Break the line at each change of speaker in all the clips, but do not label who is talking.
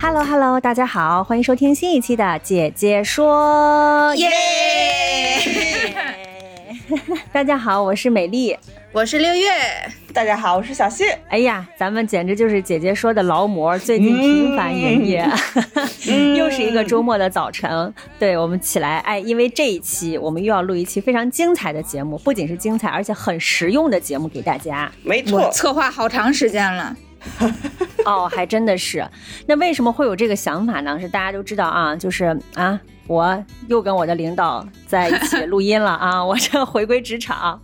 Hello Hello，大家好，欢迎收听新一期的姐姐说。耶！大家好，我是美丽，
我是六月。
大家好，我是小谢。
哎呀，咱们简直就是姐姐说的劳模，最近频繁营业，又是一个周末的早晨。对我们起来，哎，因为这一期我们又要录一期非常精彩的节目，不仅是精彩，而且很实用的节目给大家。
没错，
策划好长时间了。
哦，还真的是。那为什么会有这个想法呢？是大家都知道啊，就是啊，我又跟我的领导在一起录音了啊，我这回归职场。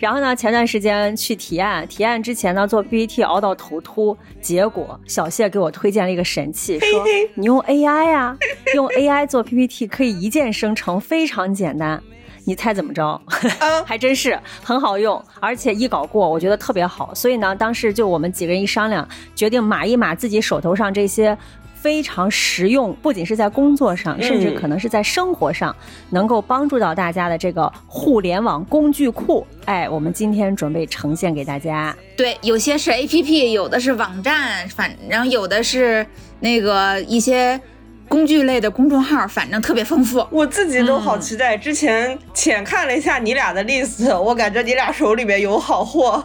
然后呢，前段时间去提案，提案之前呢做 PPT 熬到头秃，结果小谢给我推荐了一个神器，说你用 AI 啊，用 AI 做 PPT 可以一键生成，非常简单。你猜怎么着？还真是很好用，而且一搞过，我觉得特别好。所以呢，当时就我们几个人一商量，决定码一码自己手头上这些非常实用，不仅是在工作上，甚至可能是在生活上能够帮助到大家的这个互联网工具库。哎，我们今天准备呈现给大家。
对，有些是 APP，有的是网站，反正有的是那个一些。工具类的公众号，反正特别丰富，
我自己都好期待。之前浅看了一下你俩的 list，我感觉你俩手里面有好货。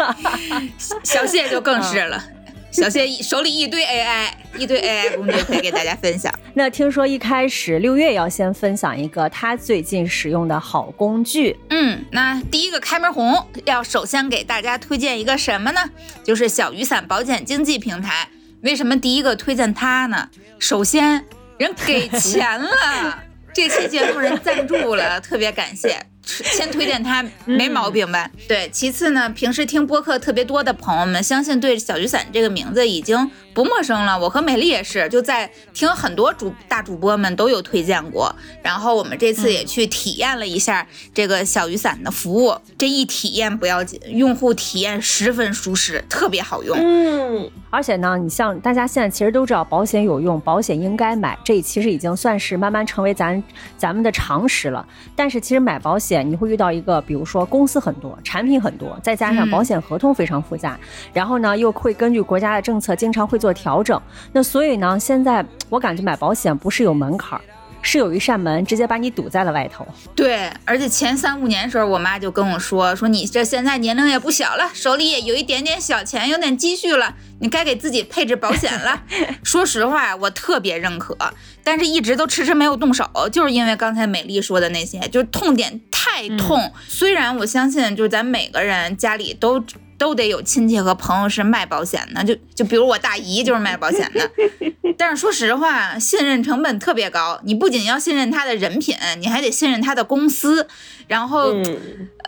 小谢就更是了，小谢手里一堆 AI，一堆 AI 工具可以给大家分享。
那听说一开始六月要先分享一个他最近使用的好工具。
嗯，那第一个开门红要首先给大家推荐一个什么呢？就是小雨伞保险经纪平台。为什么第一个推荐他呢？首先，人给钱了，这期节目人赞助了，特别感谢。先推荐他没毛病吧？对。其次呢，平时听播客特别多的朋友们，相信对小雨伞这个名字已经不陌生了。我和美丽也是，就在听很多主大主播们都有推荐过。然后我们这次也去体验了一下这个小雨伞的服务，这一体验不要紧，用户体验十分舒适，特别好用。
嗯，而且呢，你像大家现在其实都知道保险有用，保险应该买，这其实已经算是慢慢成为咱咱们的常识了。但是其实买保险。你会遇到一个，比如说公司很多，产品很多，再加上保险合同非常复杂，然后呢又会根据国家的政策经常会做调整。那所以呢，现在我感觉买保险不是有门槛儿，是有一扇门直接把你堵在了外头。
对，而且前三五年的时候，我妈就跟我说，说你这现在年龄也不小了，手里也有一点点小钱，有点积蓄了，你该给自己配置保险了。说实话，我特别认可，但是一直都迟迟没有动手，就是因为刚才美丽说的那些，就是痛点。太痛，虽然我相信，就是咱每个人家里都都得有亲戚和朋友是卖保险的，就就比如我大姨就是卖保险的。但是说实话，信任成本特别高，你不仅要信任他的人品，你还得信任他的公司，然后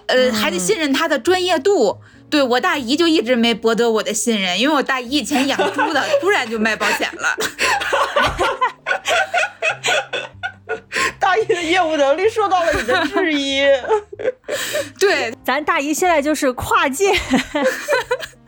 呃还得信任他的专业度。对我大姨就一直没博得我的信任，因为我大姨以前养猪的，突然就卖保险了。
大姨的业务能力受到了你的质疑。
对，
咱大姨现在就是跨界。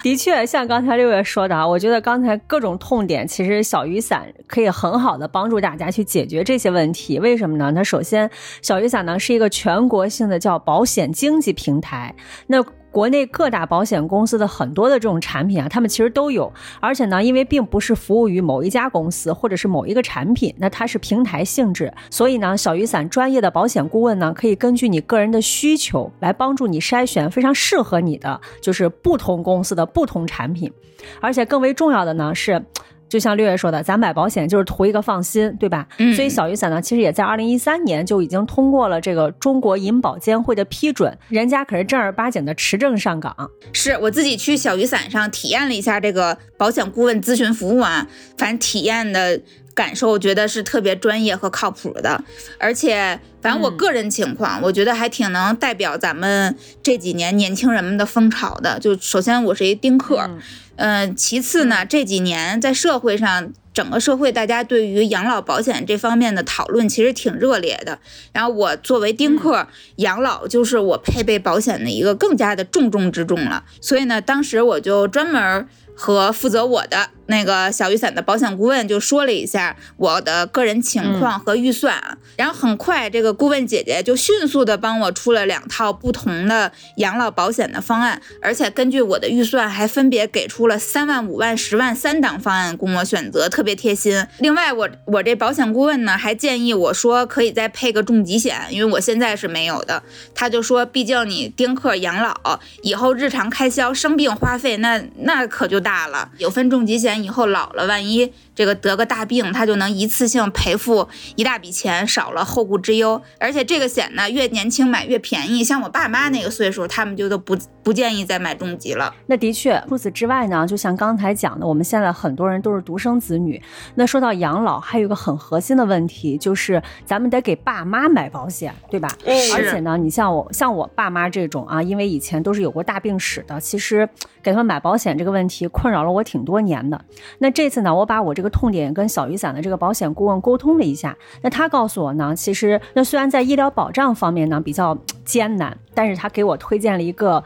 的确，像刚才六月说的啊，我觉得刚才各种痛点，其实小雨伞可以很好的帮助大家去解决这些问题。为什么呢？那首先，小雨伞呢是一个全国性的叫保险经纪平台。那国内各大保险公司的很多的这种产品啊，他们其实都有，而且呢，因为并不是服务于某一家公司或者是某一个产品，那它是平台性质，所以呢，小雨伞专业的保险顾问呢，可以根据你个人的需求来帮助你筛选非常适合你的，就是不同公司的不同产品，而且更为重要的呢是。就像六月说的，咱买保险就是图一个放心，对吧？所以小雨伞呢，其实也在二零一三年就已经通过了这个中国银保监会的批准，人家可是正儿八经的持证上岗。
是我自己去小雨伞上体验了一下这个保险顾问咨询服务啊，反正体验的感受，觉得是特别专业和靠谱的。而且，反正我个人情况，我觉得还挺能代表咱们这几年年轻人们的风潮的。就首先，我是一丁克，嗯，其次呢，这几年在社会上。整个社会，大家对于养老保险这方面的讨论其实挺热烈的。然后我作为丁克，养老就是我配备保险的一个更加的重中之重了。所以呢，当时我就专门和负责我的。那个小雨伞的保险顾问就说了一下我的个人情况和预算，然后很快这个顾问姐姐就迅速的帮我出了两套不同的养老保险的方案，而且根据我的预算还分别给出了三万、五万、十万三档方案供我选择，特别贴心。另外，我我这保险顾问呢还建议我说可以再配个重疾险，因为我现在是没有的。他就说，毕竟你丁克养老以后日常开销生病花费那那可就大了，有份重疾险。以后老了，万一这个得个大病，他就能一次性赔付一大笔钱，少了后顾之忧。而且这个险呢，越年轻买越便宜。像我爸妈那个岁数，他们就都不不建议再买重疾了。
那的确，除此之外呢，就像刚才讲的，我们现在很多人都是独生子女。那说到养老，还有一个很核心的问题，就是咱们得给爸妈买保险，对吧？
嗯。
而且呢，你像我，像我爸妈这种啊，因为以前都是有过大病史的，其实给他们买保险这个问题困扰了我挺多年的。那这次呢，我把我这个痛点跟小雨伞的这个保险顾问沟通了一下，那他告诉我呢，其实那虽然在医疗保障方面呢比较艰难，但是他给我推荐了一个。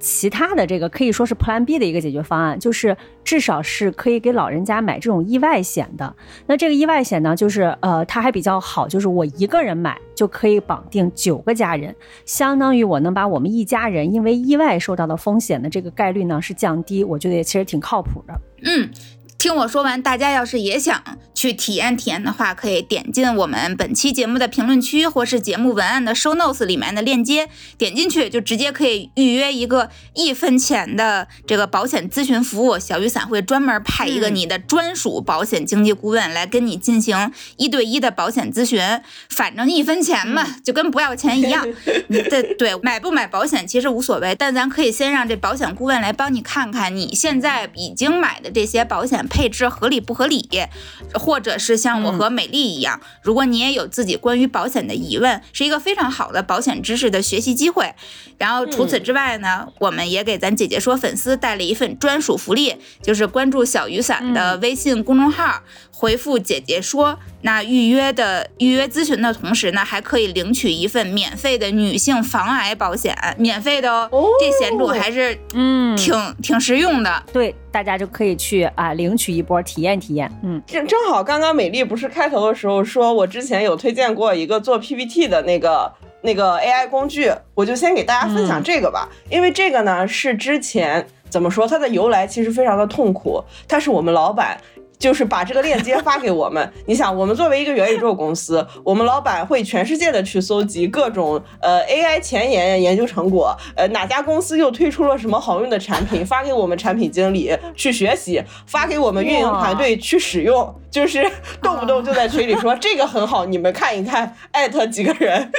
其他的这个可以说是 Plan B 的一个解决方案，就是至少是可以给老人家买这种意外险的。那这个意外险呢，就是呃，它还比较好，就是我一个人买就可以绑定九个家人，相当于我能把我们一家人因为意外受到的风险的这个概率呢是降低。我觉得也其实挺靠谱的。
嗯。听我说完，大家要是也想去体验体验的话，可以点进我们本期节目的评论区，或是节目文案的 show notes 里面的链接，点进去就直接可以预约一个一分钱的这个保险咨询服务。小雨伞会专门派一个你的专属保险经纪顾问来跟你进行一对一的保险咨询。反正一分钱嘛，就跟不要钱一样。对对，买不买保险其实无所谓，但咱可以先让这保险顾问来帮你看看你现在已经买的这些保险。配置合理不合理，或者是像我和美丽一样，如果你也有自己关于保险的疑问，是一个非常好的保险知识的学习机会。然后除此之外呢，我们也给咱姐姐说粉丝带了一份专属福利，就是关注小雨伞的微信公众号。回复姐姐说，那预约的预约咨询的同时呢，还可以领取一份免费的女性防癌保险，免费的哦。这险种还是嗯挺挺实用的，
对，大家就可以去啊领取一波体验体验。嗯，
正正好刚刚美丽不是开头的时候说我之前有推荐过一个做 PPT 的那个那个 AI 工具，我就先给大家分享这个吧，因为这个呢是之前怎么说它的由来其实非常的痛苦，它是我们老板。就是把这个链接发给我们。你想，我们作为一个元宇宙公司，我们老板会全世界的去搜集各种呃 AI 前沿研究成果，呃哪家公司又推出了什么好用的产品，发给我们产品经理去学习，发给我们运营团队去使用，就是动不动就在群里说 这个很好，你们看一看，艾特几个人。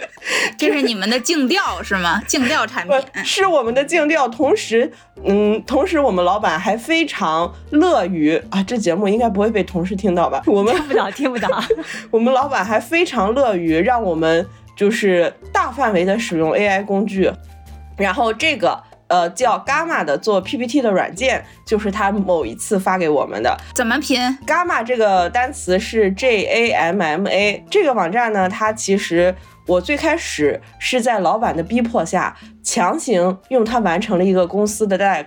这是你们的竞调是吗？竞调产品
是我们的竞调，同时，嗯，同时我们老板还非常乐于啊，这节目应该。不会被同事听到吧？我们
听不到，听不到。
我们老板还非常乐于让我们就是大范围的使用 AI 工具，然后这个呃叫 Gamma 的做 PPT 的软件，就是他某一次发给我们的。
怎么拼
？Gamma 这个单词是 J A M M A。这个网站呢，它其实。我最开始是在老板的逼迫下，强行用它完成了一个公司的 deck，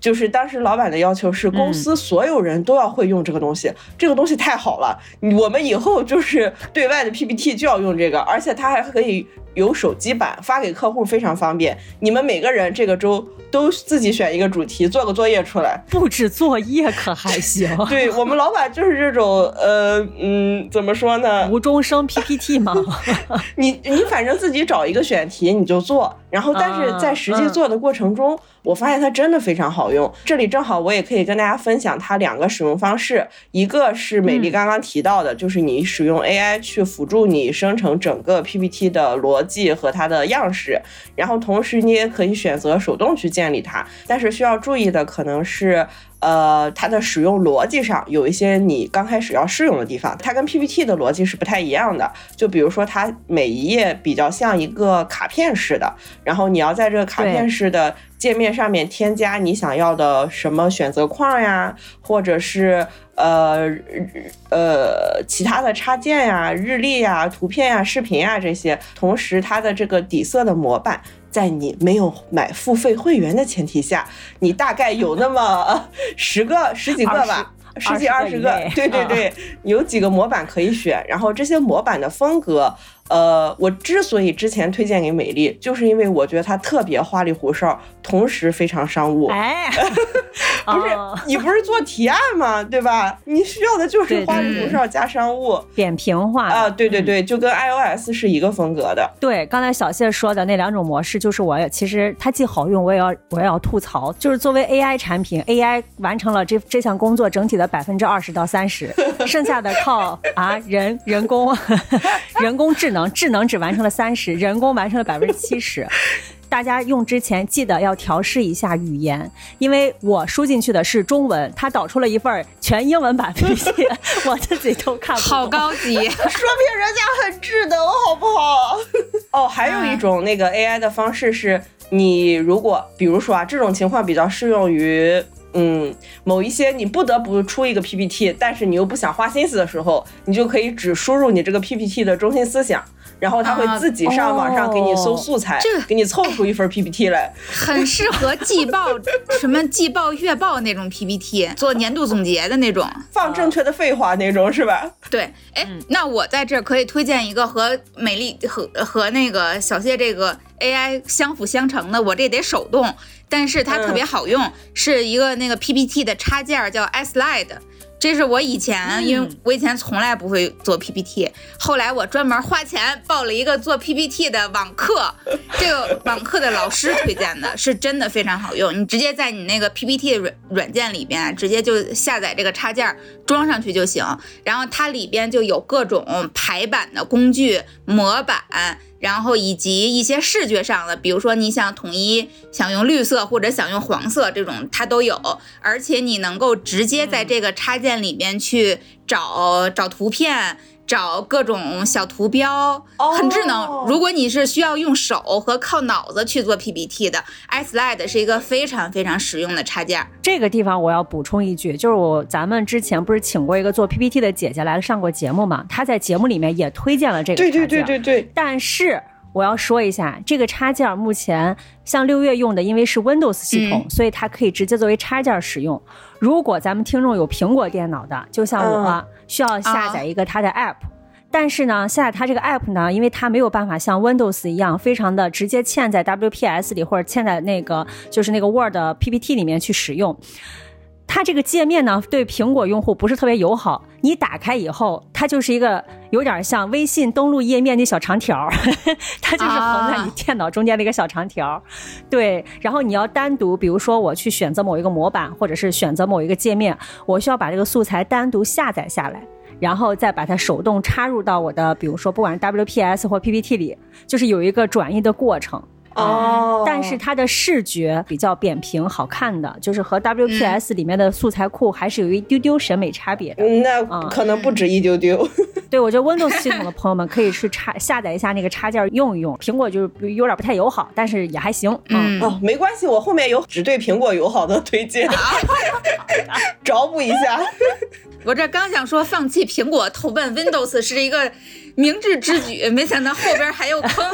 就是当时老板的要求是公司所有人都要会用这个东西，这个东西太好了，我们以后就是对外的 PPT 就要用这个，而且它还可以。有手机版发给客户非常方便。你们每个人这个周都自己选一个主题，做个作业出来。
布置作业可还行？
对 我们老板就是这种，呃，嗯，怎么说呢？
无中生 PPT 吗？
你你反正自己找一个选题你就做，然后但是在实际做的过程中。我发现它真的非常好用，这里正好我也可以跟大家分享它两个使用方式，一个是美丽刚刚提到的，就是你使用 AI 去辅助你生成整个 PPT 的逻辑和它的样式，然后同时你也可以选择手动去建立它，但是需要注意的可能是。呃，它的使用逻辑上有一些你刚开始要适用的地方，它跟 PPT 的逻辑是不太一样的。就比如说，它每一页比较像一个卡片式的，然后你要在这个卡片式的界面上面添加你想要的什么选择框呀，或者是呃呃其他的插件呀、日历呀、图片呀、视频呀这些。同时，它的这个底色的模板。在你没有买付费会员的前提下，你大概有那么 十个、十几个吧，十几二十个，对对对，有几个模板可以选，然后这些模板的风格。呃，我之所以之前推荐给美丽，就是因为我觉得它特别花里胡哨，同时非常商务。
哎，
不是你不是做提案吗？对吧？你需要的就是花里胡哨加商务，
扁平化
啊！对对对，就跟 iOS 是一个风格的。
对，刚才小谢说的那两种模式，就是我其实它既好用，我也要我也要吐槽，就是作为 AI 产品，AI 完成了这这项工作整体的百分之二十到三十，剩下的靠啊人人工 人工智能。智能只完成了三十，人工完成了百分之七十。大家用之前记得要调试一下语言，因为我输进去的是中文，它导出了一份全英文版 PPT，我自己都看不懂。
好高级，说明人
家很智能，好不好？哦，还有一种那个 AI 的方式是，你如果比如说啊，这种情况比较适用于。嗯，某一些你不得不出一个 PPT，但是你又不想花心思的时候，你就可以只输入你这个 PPT 的中心思想，然后它会自己上网上给你搜素材，给你凑出一份 PPT 来，
很适合季报，什么季报、月报那种 PPT，做年度总结的那种，
放正确的废话那种是吧？
对，哎，那我在这可以推荐一个和美丽和和那个小谢这个 AI 相辅相成的，我这得手动。但是它特别好用，是一个那个 PPT 的插件，叫 iSlide。这是我以前，因为我以前从来不会做 PPT，后来我专门花钱报了一个做 PPT 的网课，这个网课的老师推荐的，是真的非常好用。你直接在你那个 PPT 软软件里边，直接就下载这个插件装上去就行，然后它里边就有各种排版的工具、模板。然后以及一些视觉上的，比如说你想统一想用绿色或者想用黄色这种，它都有，而且你能够直接在这个插件里面去找找图片。找各种小图标，很智能。如果你是需要用手和靠脑子去做 PPT 的，iSlide 是一个非常非常实用的插件。
这个地方我要补充一句，就是我咱们之前不是请过一个做 PPT 的姐姐来上过节目嘛？她在节目里面也推荐了这个
插件。对对对对对。
但是我要说一下，这个插件目前像六月用的，因为是 Windows 系统，所以它可以直接作为插件使用。如果咱们听众有苹果电脑的，就像我。需要下载一个它的 app，但是呢，下载它这个 app 呢，因为它没有办法像 Windows 一样，非常的直接嵌在 WPS 里或者嵌在那个就是那个 Word PPT 里面去使用。它这个界面呢，对苹果用户不是特别友好。你打开以后，它就是一个有点像微信登录页面那小长条儿，它就是横在你电脑中间的一个小长条儿。对，然后你要单独，比如说我去选择某一个模板，或者是选择某一个界面，我需要把这个素材单独下载下来，然后再把它手动插入到我的，比如说不管是 WPS 或 PPT 里，就是有一个转移的过程。
哦，
但是它的视觉比较扁平，好看的，就是和 WPS 里面的素材库还是有一丢丢审美差别的。
那可能不止一丢丢。
对，我觉得 Windows 系统的朋友们可以去插下载一下那个插件用一用。苹果就是有点不太友好，但是也还行。嗯，
哦，没关系，我后面有只对苹果友好的推荐，找补一下。
我这刚想说放弃苹果投奔 Windows 是一个明智之举，没想到后边还有坑。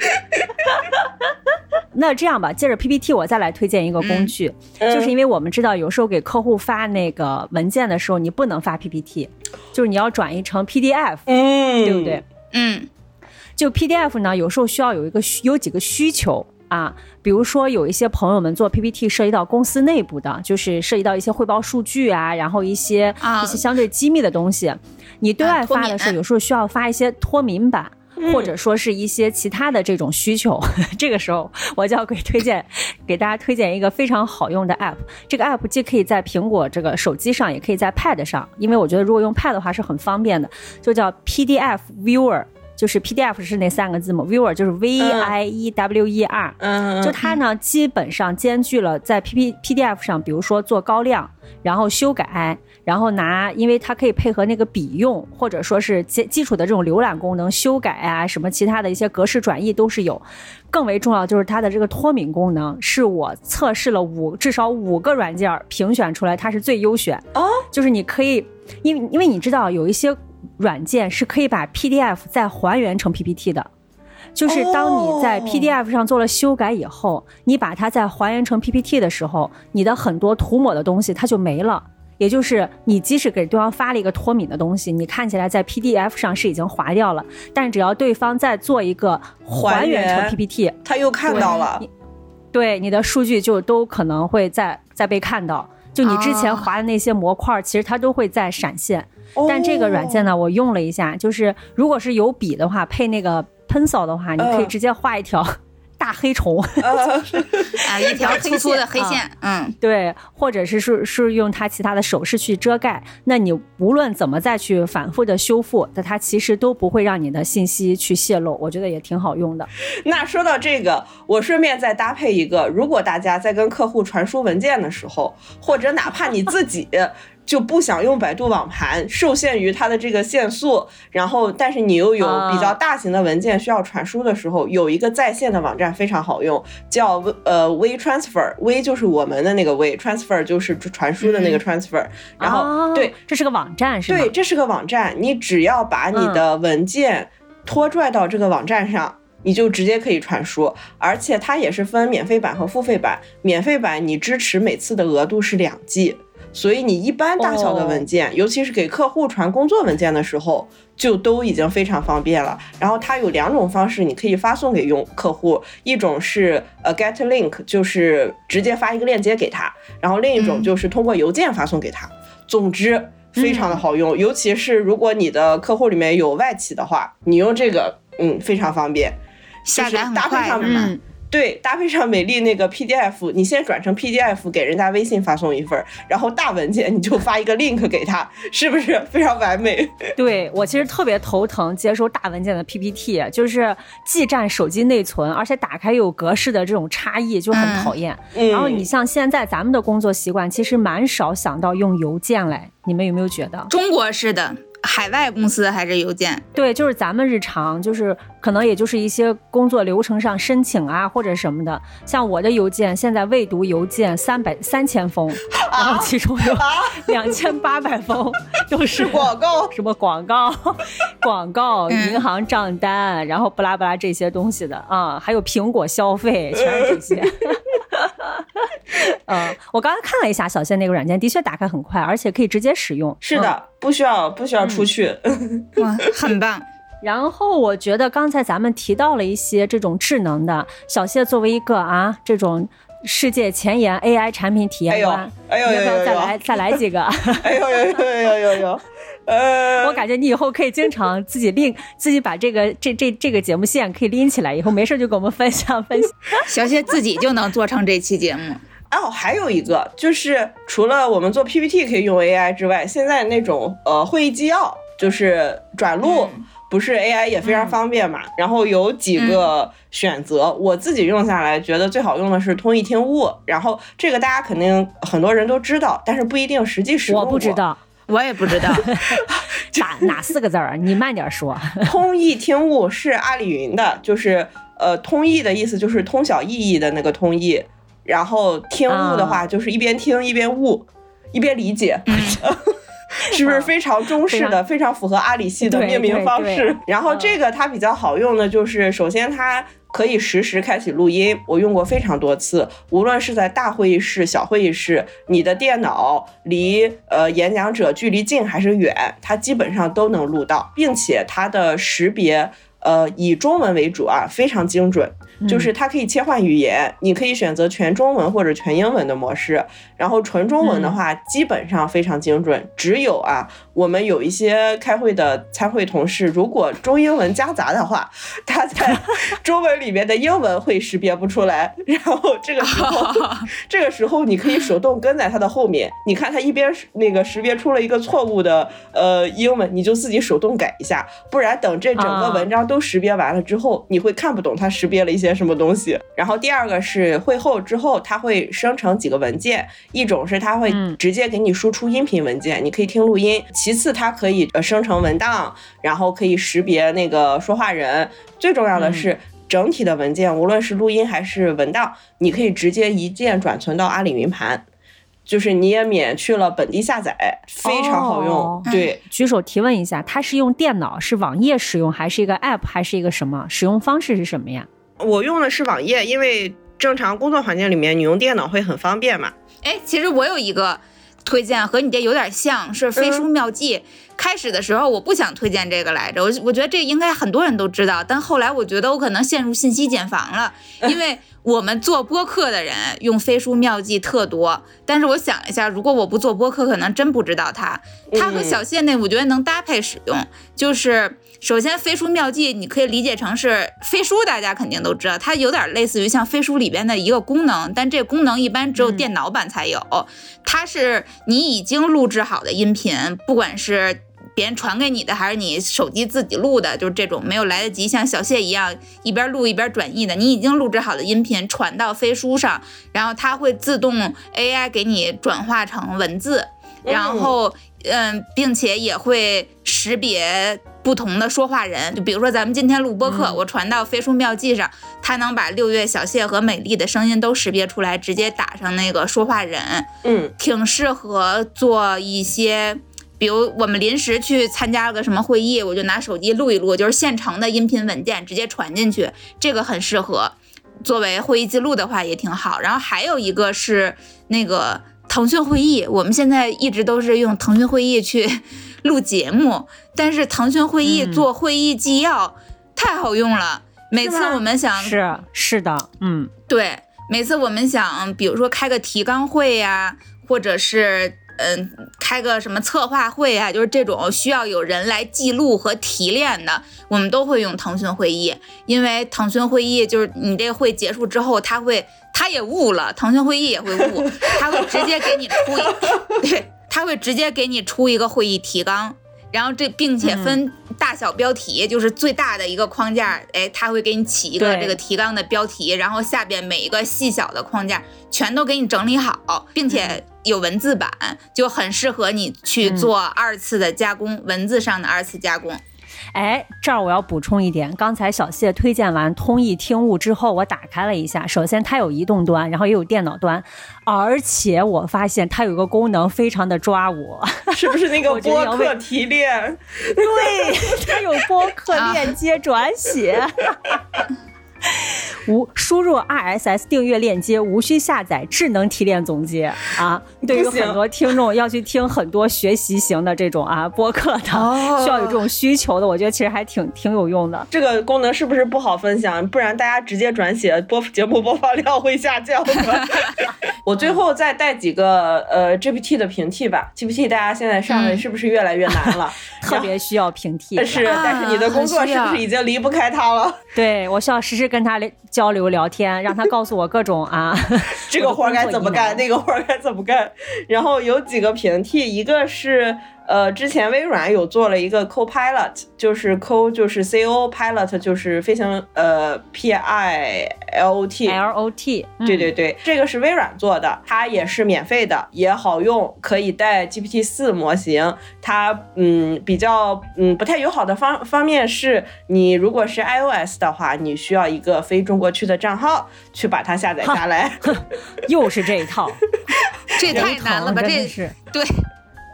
那这样吧，接着 PPT 我再来推荐一个工具，就是因为我们知道有时候给客户发那个文件的时候，你不能发 PPT，就是你要转移成 PDF，嗯，对不对？
嗯，
就 PDF 呢，有时候需要有一个有几个需求啊，比如说有一些朋友们做 PPT 涉及到公司内部的，就是涉及到一些汇报数据啊，然后一些一些相对机密的东西，你对外发的时候，有时候需要发一些脱敏版。或者说是一些其他的这种需求，这个时候我就要给推荐，给大家推荐一个非常好用的 app。这个 app 既可以在苹果这个手机上，也可以在 Pad 上，因为我觉得如果用 Pad 的话是很方便的，就叫 PDF Viewer。就是 PDF 是那三个字母，Viewer 就是 V I E W E R，
嗯，
就它呢基本上兼具了在 P P P D F 上，比如说做高亮，然后修改，然后拿，因为它可以配合那个笔用，或者说是基基础的这种浏览功能，修改啊什么其他的一些格式转译都是有。更为重要就是它的这个脱敏功能，是我测试了五至少五个软件儿评选出来它是最优选。
哦，
就是你可以，因为因为你知道有一些软件是可以把 PDF 再还原成 PPT 的。就是当你在
哦
PDF 上做了修改以后，你把它再还原成 PPT 的时候，你的很多涂抹的东西它就没了。也就是你即使给对方发了一个脱敏的东西，你看起来在 PDF 上是已经划掉了，但只要对方再做一个还原成 PPT，
他又看到了
对，对你的数据就都可能会再再被看到。就你之前
哦
划的那些模块，其实它都会在闪现。但这个软件
呢？
我用了一下，就是如果是有笔的话，配那个 pencil 的话，你可以
嗯
直接画一条大黑虫，
呃
啊，一条粗粗的黑线，嗯，
对，或者是是是用它其他的手势去遮盖。那你无论怎么再去反复的修复，那它其实都不会让你的信息去泄露。我觉得也挺好用的。
那说到这个，我顺便再搭配一个，如果大家在跟客户传输文件的时候，或者哪怕你自己就不想用百度网盘，受限于它的这个限速，然后但是你又有比较大型的文件需要传输的时候，有一个在线的网站非常好用，叫呃 We Transfer，We 就是我们的那个 We，Transfer 就是传输的那个 transfer，、然后
哦
对，
这是个网站是吗？
对，这是个网站，你只要把你的文件拖拽到这个网站上。你就直接可以传输，而且它也是分免费版和付费版。免费版你支持每次的额度是两 G，所以你一般大小的文件，尤其是给客户传工作文件的时候，就都已经非常方便了。然后它有两种方式，你可以发送给用客户，一种是呃 get link，就是直接发一个链接给他，然后另一种
嗯
就是通过邮件发送给他。总之。非常的好用，尤其是如果你的客户里面有外企的话，你用这个，嗯，非常方便。
下载很
搭配上
快是吗？
嗯，
对，搭配上美丽那个 PDF，你先转成 PDF 给人家微信发送一份儿，然后大文件你就发一个 link 给他，是不是非常完美？
对我其实特别头疼接收大文件的 PPT，就是既占手机内存，而且打开又有格式的这种差异，就很
嗯
讨厌。
嗯，
然后你像现在咱们的工作习惯，其实蛮少想到用邮件来，你们有没有觉得？
中国式的，海外公司还是邮件？
对，就是咱们日常，就是可能也就是一些工作流程上申请啊或者什么的。像我的邮件，现在未读邮件三百三千封，然后其中有 两千八百封都是
是 广告。
什么广告、广告、
嗯
银行账单，然后巴拉巴拉这些东西的啊，还有苹果消费，全是这些。嗯，我刚才看了一下小谢那个软件，的确打开很快，而且可以直接使用。嗯
是的，不需要不需要出去。
哇，很棒！
然后我觉得刚才咱们提到了一些这种智能的，小谢作为一个啊这种世界前沿 AI 产品体验官，
哎呦哎呦
你要不要再
哎呦
来再来几个？
哎呦呦呦呦呦呦，呃，
我感觉你以后可以经常自己拎，自己把这个这这这个节目线可以拎起来，以后没事就给我们分 享分享。
小谢自己就能做成这期节目。
哦，还有一个就是除了我们做 PPT 可以用 AI 之外，现在那种呃会议纪要就是转录。
嗯
不是 AI 也非常方便嘛，然后有几个选择，我自己用下来觉得最好用的是通义听悟，然后这个大家肯定很多人都知道，但是不一定实际使用过。
我不知道
我也不知道，
哪哪四个字儿啊，你慢点说。
通义听悟是阿里云的，就是呃通义的意思就是通晓意义的那个通义，然后听悟的话就是一边听一边悟，一边理解。是不是非常中式的，非常。符合阿里系的命名方式？然后这个它比较好用的就是，首先它可以实时开启录音，我用过非常多次，无论是在大会议室、小会议室，你的电脑离呃演讲者距离近还是远，它基本上都能录到，并且它的识别呃以中文为主啊，非常精准。就是它可以切换语言，你可以选择全中文或者全英文的模式。然后纯中文的话，基本上非常精准。只有啊，我们有一些开会的参会同事，如果中英文夹杂的话，他在 中文里面的英文会识别不出来。然后这个时候，这个时候你可以手动跟在他的后面，你看他一边那个识别出了一个错误的呃英文，你就自己手动改一下，不然等这整个文章都识别完了之后，你会看不懂他识别了一些什么东西。然后第二个是会后之后，他会生成几个文件，一种是它会
嗯
直接给你输出音频文件，你可以听录音；其次它可以呃生成文档，然后可以识别那个说话人。最重要的是。整体的文件，无论是录音还是文档，你可以直接一键转存到阿里云盘，就是你也免去了本地下载，非常好用。
哦
对，
举手提问一下，它是用电脑是网页使用，还是一个 App，还是一个什么？使用方式是什么呀？
我用的是网页，因为正常工作环境里面你用电脑会很方便嘛。
哎，其实我有一个推荐和你这有点像，是飞书妙记。开始的时候我不想推荐这个来着，我我觉得这应该很多人都知道，但后来我觉得我可能陷入信息茧房了，因为我们做播客的人用飞书妙记特多，但是我想了一下，如果我不做播客，可能真不知道它。它和小谢那我觉得能搭配使用，就是。首先，飞书妙记你可以理解成是飞书，大家肯定都知道，它有点类似于像飞书里边的一个功能，但这功能一般只有电脑版才有。它是你已经录制好的音频，不管是别人传给你的，还是你手机自己录的，就是这种没有来得及像小谢一样一边录一边转译的，你已经录制好的音频传到飞书上，然后它会自动 AI 给你转化成文字，然后嗯，并且也会识别。不同的说话人，就比如说咱们今天录播课，
嗯。
我传到飞书妙记上，它能把六月、小谢和美丽的声音都识别出来，直接打上那个说话人，
嗯，
挺适合做一些，比如我们临时去参加了个什么会议，我就拿手机录一录，就是现成的音频文件直接传进去，这个很适合。作为会议记录的话也挺好。然后还有一个是那个腾讯会议，我们现在一直都是用腾讯会议去 录节目，但是腾讯会议
嗯。
做会议纪要、太好用了。每次我们想
是是的，嗯，
对，每次我们想，比如说开个提纲会呀、或者是嗯开个什么策划会啊、就是这种需要有人来记录和提炼的，我们都会用腾讯会议，因为腾讯会议就是你这会结束之后，它会它也悟了，腾讯会议也会悟，他会直接给你出一，对，他会直接给你出一个会议提纲。然后这并且分大小标题，就是最大的一个框架，哎，他会给你起一个这个提纲的标题，然后下边每一个细小的框架全都给你整理好，并且有文字版，就很适合你去做二次的加工，文字上的二次加工。
哎，这儿我要补充一点，刚才小谢推荐完通义听悟之后，我打开了一下，首先它有移动端，然后也有电脑端，而且我发现它有个功能非常的抓我，
是不是那个播客提炼？
对，它有播客链接转写。无输入 RSS 订阅链接，无需下载，智能提炼总结啊！对于很多听众要去听很多学习型的这种啊 播客的，
哦
需要有这种需求的，我觉得其实还挺挺有用的。
这个功能是不是不好分享？不然大家直接转写播节目播放量会下降的。我最后再带几个呃 GPT 的平替吧。GPT 大家现在上的
嗯
是不是越来越难了？
特别需要平替
但。是，但是你的工作是不是已经离不开它了？
对我需要时时跟他交流聊天，让他告诉我各种啊，
这个活该怎么干，那个活该怎么干。然后有几个平替，一个是呃，之前微软有做了一个 Copilot，就是 Co 就是 C O Pilot 就是飞行呃 P I L O T。
L O T，
对对对，这个是微软做的，它也是免费的，也好用，可以带 GPT 四模型。它嗯比较嗯不太友好的方方面是，你如果是 iOS 的话，你需要一个非中国区的账号去把它下载下来。
又是这一套，
这太难了吧？这
是
对，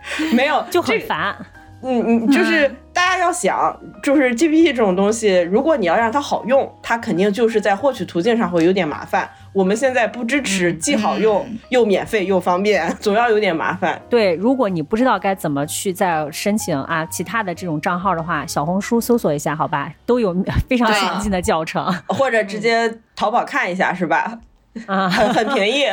没有，
就很烦。
嗯嗯，就是
嗯
大家要想，就是 GPT 这种东西，如果你要让它好用，它肯定就是在获取途径上会有点麻烦。我们现在不支持既好用、
嗯
又免费又方便，总要有点麻烦。
对，如果你不知道该怎么去再申请啊其他的这种账号的话，小红书搜索一下，好吧，都有 非常
对
详尽的教程
或者直接淘宝看一下，是吧？
啊。
很很便宜。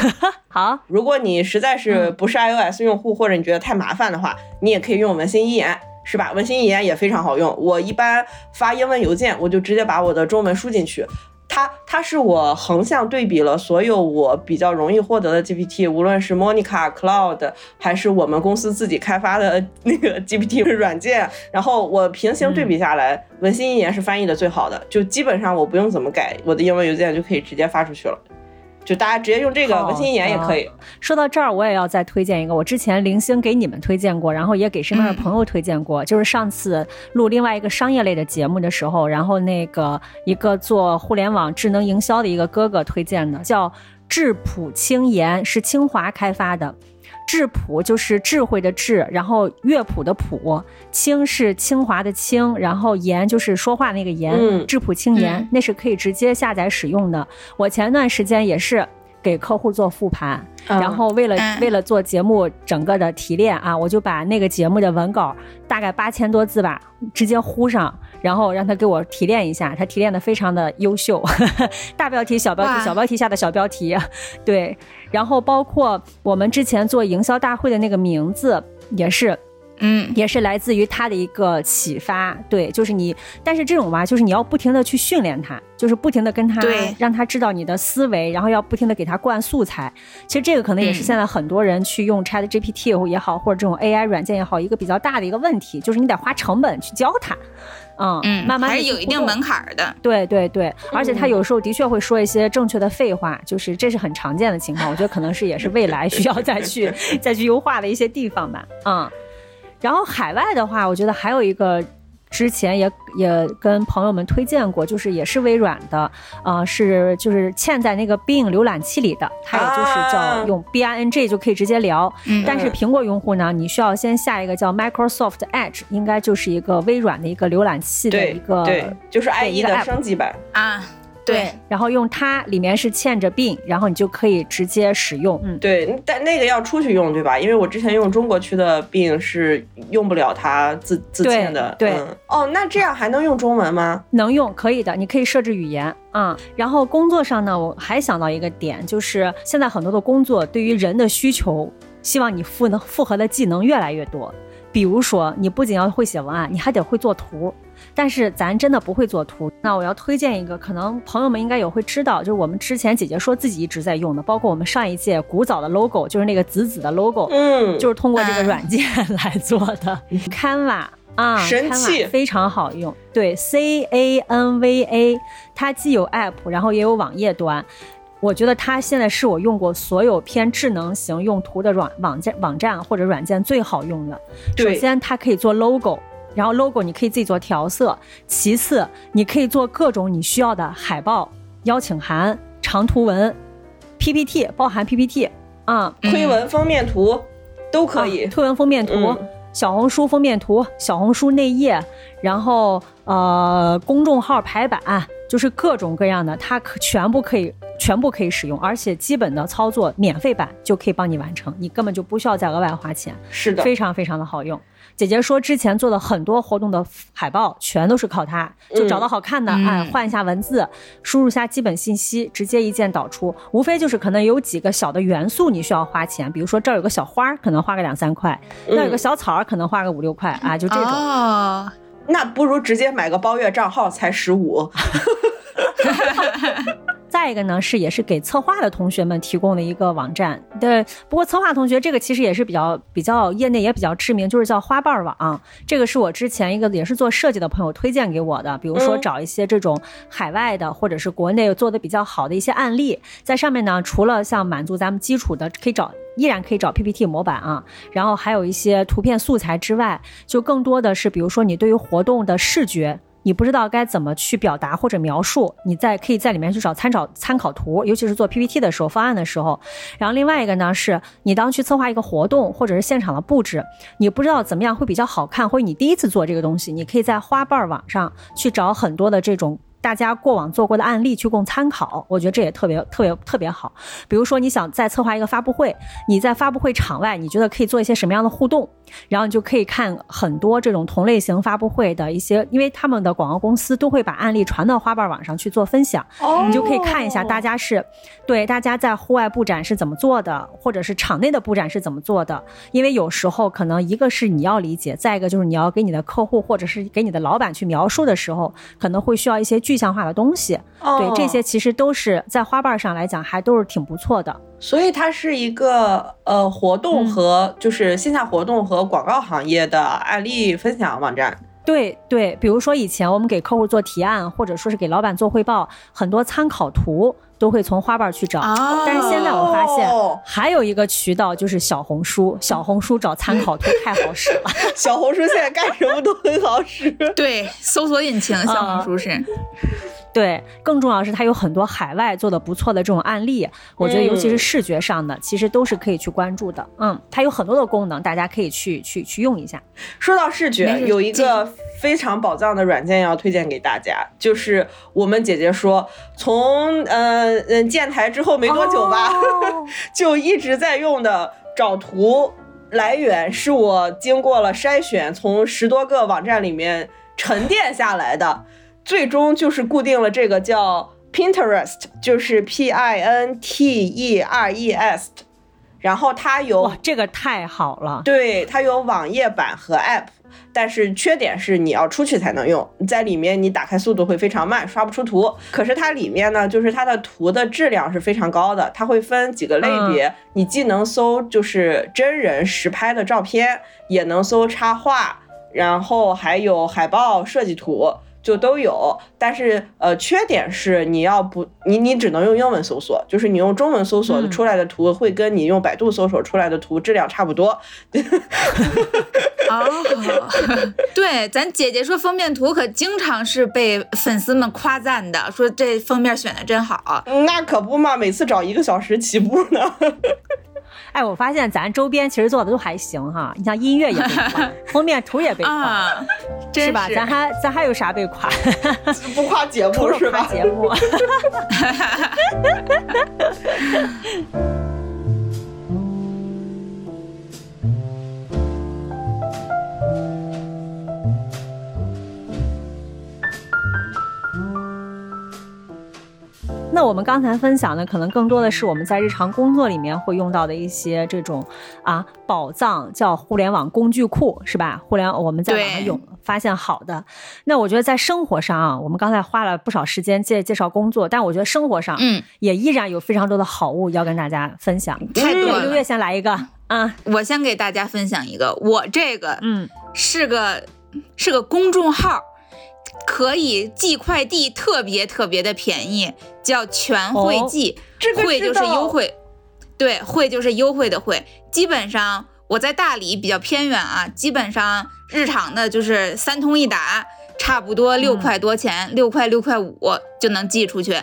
好，
如果你实在是不是 iOS 用户，或者你觉得太麻烦的话，你也可以用文心一言。是吧？文心一言也非常好用。我一般发英文邮件，我就直接把我的中文输进去，它它是我横向对比了所有我比较容易获得的 GPT，无论是 Monica Cloud 还是我们公司自己开发的 那个 GPT 软件，然后我平行对比下来，文心一言是翻译的最好的，就基本上我不用怎么改，我的英文邮件就可以直接发出去了。就大家直接用这个文心一言也可以。
说到这儿，我也要再推荐一个，我之前零星给你们推荐过，然后也给身边的朋友推荐过，就是上次录另外一个商业类的节目的时候，然后那个一个做互联网智能营销的一个哥哥推荐的，叫质朴轻言，是清华开发的。质朴就是智慧的智，然后乐谱的谱，清是清华的清，然后言就是说话那个言，
嗯
质朴清言，
嗯
那是可以直接下载使用的。我前段时间也是给客户做复盘，
嗯
然后为了、
嗯
为了做节目整个的提炼啊，我就把那个节目的文稿大概八千多字吧，直接呼上，然后让他给我提炼一下，他提炼的非常的优秀，大标题、小标题、小标题下的小标题，对，然后包括我们之前做营销大会的那个名字也是。
嗯
也是来自于他的一个启发，对，就是你，但是这种吧，就是你要不停的去训练他，就是不停的跟他
对，
让他知道你的思维，然后要不停的给他灌素材。其实这个可能也是
嗯
现在很多人去用 Chat GPT 也好，或者这种 AI 软件也好，一个比较大的一个问题，就是你得花成本去教他，嗯，
嗯，
慢慢
还是有一定门槛儿的。
对对对，而且他
嗯
有时候的确会说一些正确的废话，就是这是很常见的情况。我觉得可能是也是未来需要再去 再去优化的一些地方吧。嗯，然后海外的话，我觉得还有一个。之前也也跟朋友们推荐过，就是也是微软的，呃，是就是嵌在那个 Bing 浏览器里的，它也就是叫
啊
用 B I N G 就可以直接聊。但是苹果用户呢，你需要先下一个叫 Microsoft Edge，应该就是一个微软的一个浏览器的一个
对，就是 IE
个
的升级版。
啊，对，
然后用它里面是嵌着 Bing，然后你就可以直接使用。嗯，
对，但那个要出去用，对吧？因为我之前用中国区的病是用不了它自自
对
嵌的。
对
嗯哦，那这样还能用中文吗？
能用，可以的，你可以设置语言啊、嗯。然后工作上呢，我还想到一个点，就是现在很多的工作对于人的需求，希望你复能复合的技能越来越多。比如说，你不仅要会写文案，你还得会做图。但是咱真的不会做图，那我要推荐一个，可能朋友们应该也会知道，就是我们之前姐姐说自己一直在用的，包括我们上一届古早的 logo，就是那个紫紫的 logo，
嗯，
就是通过这个
嗯
软件来做的。Canva 啊，
神器
非常好用。对，C A N V A，它既有 App，然后也有网页端。我觉得它现在是我用过所有偏智能型用途的软网站、网站或者软件最好用的。首先，它可以做 logo，然后 logo 你可以自己做调色。其次，你可以做各种你需要的海报、邀请函、长图文、PPT，包含 PPT 啊。
推文封面图都可以
啊。推文封面图、
嗯
小红书封面图、小红书内页，然后呃公众号排版，就是各种各样的，它可全部可以全部可以使用，而且基本的操作免费版就可以帮你完成，你根本就不需要再额外花钱，
是的，
非常非常的好用。姐姐说，之前做的很多活动的海报全都是靠它，就找到好看的，
嗯
哎，换一下文字，输入下基本信息，直接一键导出。无非就是可能有几个小的元素你需要花钱，比如说这儿有个小花儿，可能花个两三块；那有个小草儿，可能花个五六块啊，就这种。
哦，
那不如直接买个包月账号，才十五。
再一个呢，是也是给策划的同学们提供的一个网站。对，不过策划同学这个其实也是比较比较业内也比较知名，就是叫花瓣网。这个是我之前一个也是做设计的朋友推荐给我的，比如说找一些这种海外的或者是国内做的比较好的一些案例，在上面呢，除了像满足咱们基础的可以找。依然可以找 PPT 模板啊，然后还有一些图片素材之外，就更多的是，比如说你对于活动的视觉，你不知道该怎么去表达或者描述，你在可以在里面去找参照参考图，尤其是做 PPT 的时候、方案的时候。然后另外一个呢，是你当去策划一个活动或者是现场的布置，你不知道怎么样会比较好看，或者你第一次做这个东西，你可以在花瓣网上去找很多的这种。大家过往做过的案例去供参考，我觉得这也特别特别特别好。比如说，你想再策划一个发布会，你在发布会场外，你觉得可以做一些什么样的互动？然后你就可以看很多这种同类型发布会的一些，因为他们的广告公司都会把案例传到花瓣网上去做分享，
哦
你就可以看一下大家是对大家在户外布展是怎么做的，或者是场内的布展是怎么做的。因为有时候可能一个是你要理解，再一个就是你要给你的客户或者是给你的老板去描述的时候，可能会需要一些具具象化的东西。对，这些其实都是在花瓣上来讲还都是挺不错的。
所以它是一个呃活动和就是线下活动和广告行业的案例分享网站。
对对，比如说以前我们给客户做提案，或者说是给老板做汇报，很多参考图都会从花瓣去找。但是现在我发现还有一个渠道就是小红书，小红书找参考图太好使了。
小红书现在干什么都很好使。
对，搜索引擎，小红书是。
对，更重要的是它有很多海外做的不错的这种案例，我觉得尤其是视觉上的，其实都是可以去关注的。嗯，它有很多的功能，大家可以去去去用一下。
说到视觉，有一个非常宝藏的软件要推荐给大家，就是我们姐姐说，从嗯嗯建台之后没多久吧，就一直在用的找图来源，是我经过了筛选，从十多个网站里面沉淀下来的。最终就是固定了这个叫 Pinterest，就是 P I N T E R E S，然后它有
这个太好了，
对，它有网页版和 App，但是缺点是你要出去才能用，在里面你打开速度会非常慢，刷不出图。可是它里面呢，就是它的图的质量是非常高的，它会分几个类别，你既能搜就是真人实拍的照片，也能搜插画，然后还有海报设计图。就都有，但是呃，缺点是你要不你你只能用英文搜索，就是你用中文搜索出来的图会跟你用百度搜索出来的图质量差不多。
哦，对，咱姐姐说封面图可经常是被粉丝们夸赞的，说这封面选的真好。
那可不嘛，每次找一个小时起步呢。
哎，我发现咱周边其实做的都还行哈，你像音乐也被 夸，封面图也被夸，是吧？咱还咱还有啥被夸？
不夸节目 是吧？
节目。那我们刚才分享的，可能更多的是我们在日常工作里面会用到的一些这种啊宝藏，叫互联网工具库，是吧？互联我们在网上用发现好的。那我觉得在生活上啊，我们刚才花了不少时间介介绍工作，但我觉得生活上，
嗯，
也依然有非常多的好物要跟大家分享。
太多了。
六月先来一个啊，
我先给大家分享一个，我这个
嗯
是个是个公众号。可以寄快递，特别特别的便宜，叫全会寄，会就是优惠，对，会就是优惠的会。基本上我在大理比较偏远啊，基本上日常的就是三通一达，差不多六块多钱，六块六块五就能寄出去。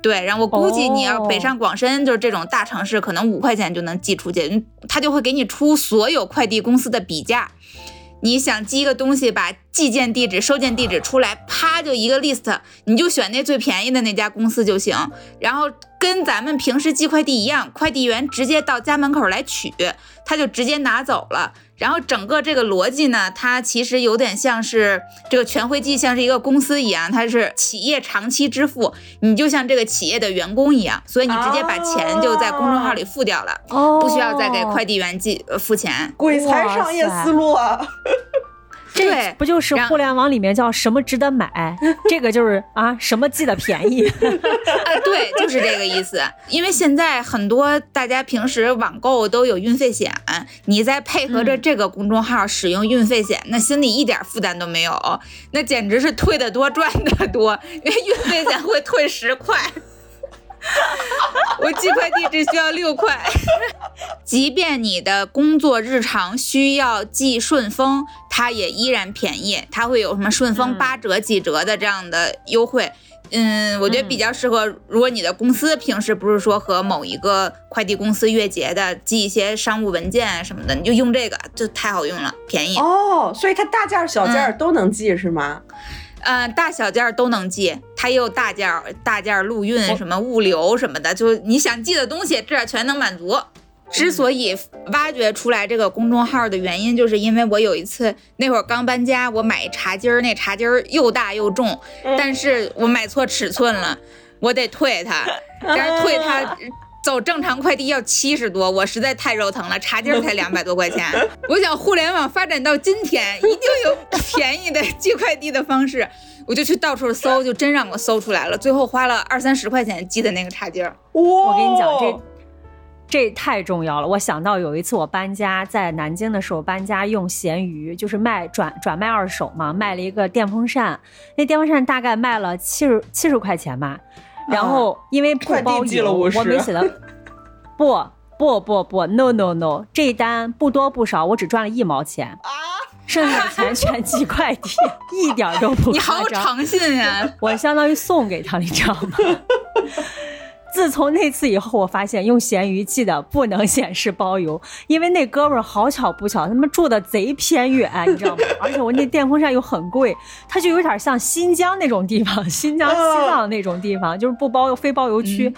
对，然后我估计你要北上广深就是这种大城市，可能五块钱就能寄出去，他就会给你出所有快递公司的比价。你想寄一个东西，把寄件地址、收件地址出来，啪就一个 list，你就选那最便宜的那家公司就行。然后跟咱们平时寄快递一样，快递员直接到家门口来取，他就直接拿走了。然后整个这个逻辑呢，它其实有点像是这个全会记像是一个公司一样，它是企业长期支付，你就像这个企业的员工一样，所以你直接把钱就在公众号里付掉了，不需要再给快递员寄付钱。
鬼才商业思路啊！
对，
不就是互联网里面叫什么值得买？这个就是啊，什么记得便宜？
啊，对，就是这个意思。因为现在很多大家平时网购都有运费险，你再配合着这个公众号使用运费险，那心里一点负担都没有，那简直是退的多赚的多，因为运费险会退十块。我寄快递只需要六块，即便你的工作日常需要寄顺丰，它也依然便宜。它会有什么顺丰八折、几折的这样的优惠。嗯，我觉得比较适合，如果你的公司平时不是说和某一个快递公司月结的，寄一些商务文件什么的，你就用这个，就太好用了，便宜。
哦，所以它大件小件都能寄是吗？
嗯，大小件都能寄，它也有大件儿、大件儿陆运什么物流什么的，就你想寄的东西，这全能满足。之所以挖掘出来这个公众号的原因，就是因为我有一次那会儿刚搬家，我买茶几儿，那茶几儿又大又重，但是我买错尺寸了，我得退它，但是退它。走正常快递要七十多，我实在太肉疼了。茶几 才两百多块钱。我想互联网发展到今天，一定有便宜的寄快递的方式。我就去到处搜，就真让我搜出来了。最后花了二三十块钱寄的那个插件儿。
哇！
我跟你讲，这这太重要了。我想到有一次我搬家，在南京的时候搬家用闲鱼，就是卖转转卖二手嘛，卖了一个电风扇，那电风扇大概卖了七十七十块钱吧。然后因为不
快
包邮，
递寄了50
我没写的 不不不不，no no no，这一单不多不少，我只赚了一毛钱，
啊，
剩下的钱全寄快递，一点都不
你好有
夸张。
诚信呀！
我相当于送给他，你知道吗？自从那次以后，我发现用闲鱼寄的不能显示包邮，因为那哥们儿好巧不巧，他们住的贼偏远，你知道吗？而且我那电风扇又很贵，它就有点像新疆那种地方，新疆、西藏那种地方，就是不包邮、非包邮区。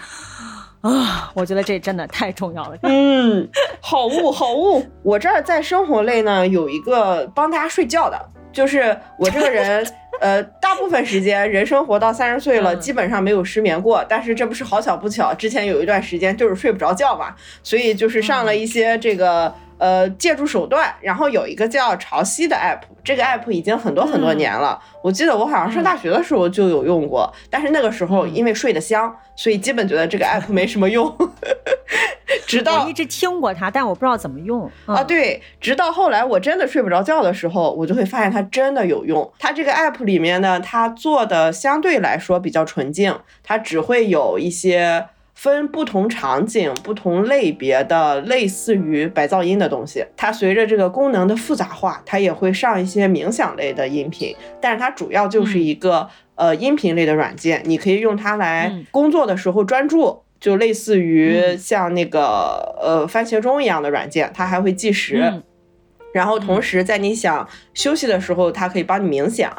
啊，我觉得这真的太重要了。
嗯，好物好物。我这儿在生活类呢有一个帮大家睡觉的，就是我这个人，呃，大部分时间人生活到三十岁了，
嗯
基本上没有失眠过。但是这不是好巧不巧，之前有一段时间就是睡不着觉嘛，所以就是上了一些这个。呃，借助手段，然后有一个叫潮汐的 app，这个 app 已经很多很多年了。我记得我好像上大学的时候就有用过，但是那个时候因为睡得香，所以基本觉得这个 app 没什么用。直到
我一直听过它，但我不知道怎么用嗯
啊，，对，直到后来我真的睡不着觉的时候，我就会发现它真的有用。它这个 app 里面呢，它做的相对来说比较纯净，它只会有一些分不同场景、不同类别的类似于白噪音的东西。它随着这个功能的复杂化，它也会上一些冥想类的音频，但是它主要就是一个、呃音频类的软件，你可以用它来
嗯
工作的时候专注。就类似于
嗯
像那个呃番茄钟一样的软件，它还会计时，
嗯
然后同时在你想休息的时候，它可以帮你冥想；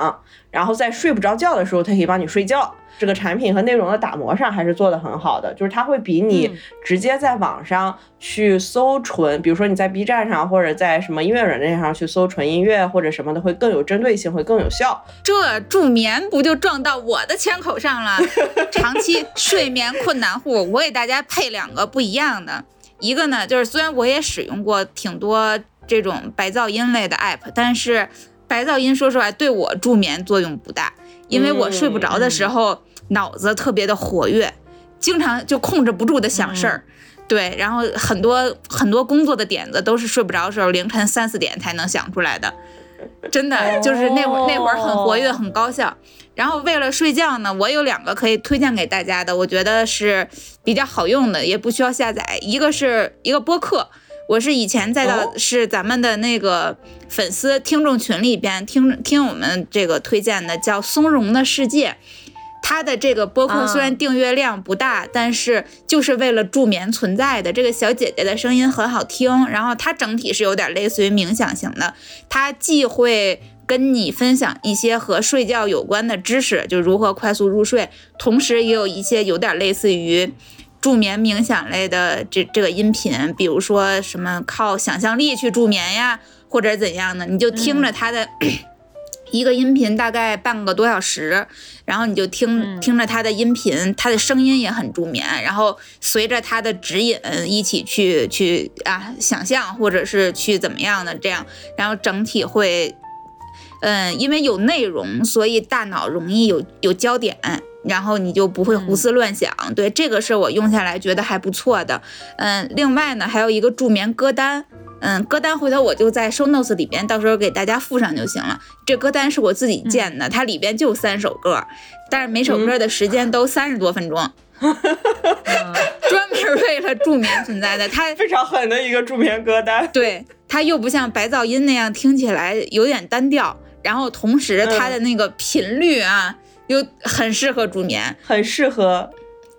然后在睡不着觉的时候，它可以帮你睡觉。这个产品和内容的打磨上还是做得很好的，就是它会比你
嗯
直接在网上去搜纯，比如说你在 B 站上或者在什么音乐软件上去搜纯音乐或者什么的，会更有针对性，会更有效。
这助眠不就撞到我的枪口上了？长期睡眠困难户，我给大家配两个不一样的。一个呢，就是虽然我也使用过挺多这种白噪音类的 app，但是白噪音说实话对我助眠作用不大，因为我睡不着的时候、脑子特别的活跃，经常就控制不住的想事儿。对，然后很多很多工作的点子都是睡不着的时候凌晨三四点才能想出来的，真的就是那会儿那会儿很活跃很高效。然后为了睡觉呢，我有两个可以推荐给大家的，我觉得是比较好用的，也不需要下载。一个是一个播客，我是以前在
哦
的是咱们的那个粉丝听众群里边听听我们这个推荐的，叫《松茸的世界》。它的这个播客
啊
虽然订阅量不大，但是就是为了助眠存在的。这个小姐姐的声音很好听，然后它整体是有点类似于冥想型的，它既会跟你分享一些和睡觉有关的知识，就如何快速入睡，同时也有一些有点类似于助眠冥想类的这这个音频，比如说什么靠想象力去助眠呀，或者怎样的，你就听着他的。一个音频大概半个多小时，然后你就听、
嗯
听着他的音频，他的声音也很助眠，然后随着他的指引一起去去啊想象，或者是去怎么样的这样，然后整体会，嗯，因为有内容，所以大脑容易有有焦点，然后你就不会胡思乱想。对，这个是我用下来觉得还不错的。嗯，另外呢，还有一个助眠歌单。嗯，歌单回头我就在 show notes 里边，到时候给大家附上就行了。这歌单是我自己建的，它里边就三首歌，但是每首歌的时间都三十多分钟，
嗯
专门为了助眠存在的。它
非常狠的一个助眠歌单。
对它又不像白噪音那样听起来有点单调，然后同时它的那个频率啊、又很适合助眠。
很适合。